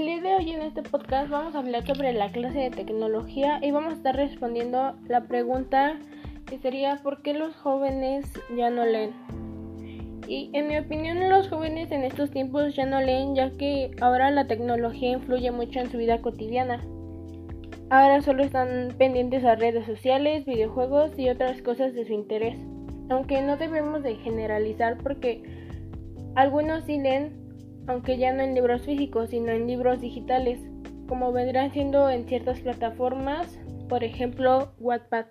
este podcast vamos a hablar sobre la clase de tecnología y vamos a estar respondiendo la pregunta que sería ¿por qué los jóvenes ya no leen? Y en mi opinión los jóvenes en estos tiempos ya no leen ya que ahora la tecnología influye mucho en su vida cotidiana. Ahora solo están pendientes a redes sociales, videojuegos y otras cosas de su interés. Aunque no debemos de generalizar porque algunos sí leen, aunque ya no en libros físicos, sino en libros digitales, como vendrán siendo en ciertas plataformas, por ejemplo Wattpad.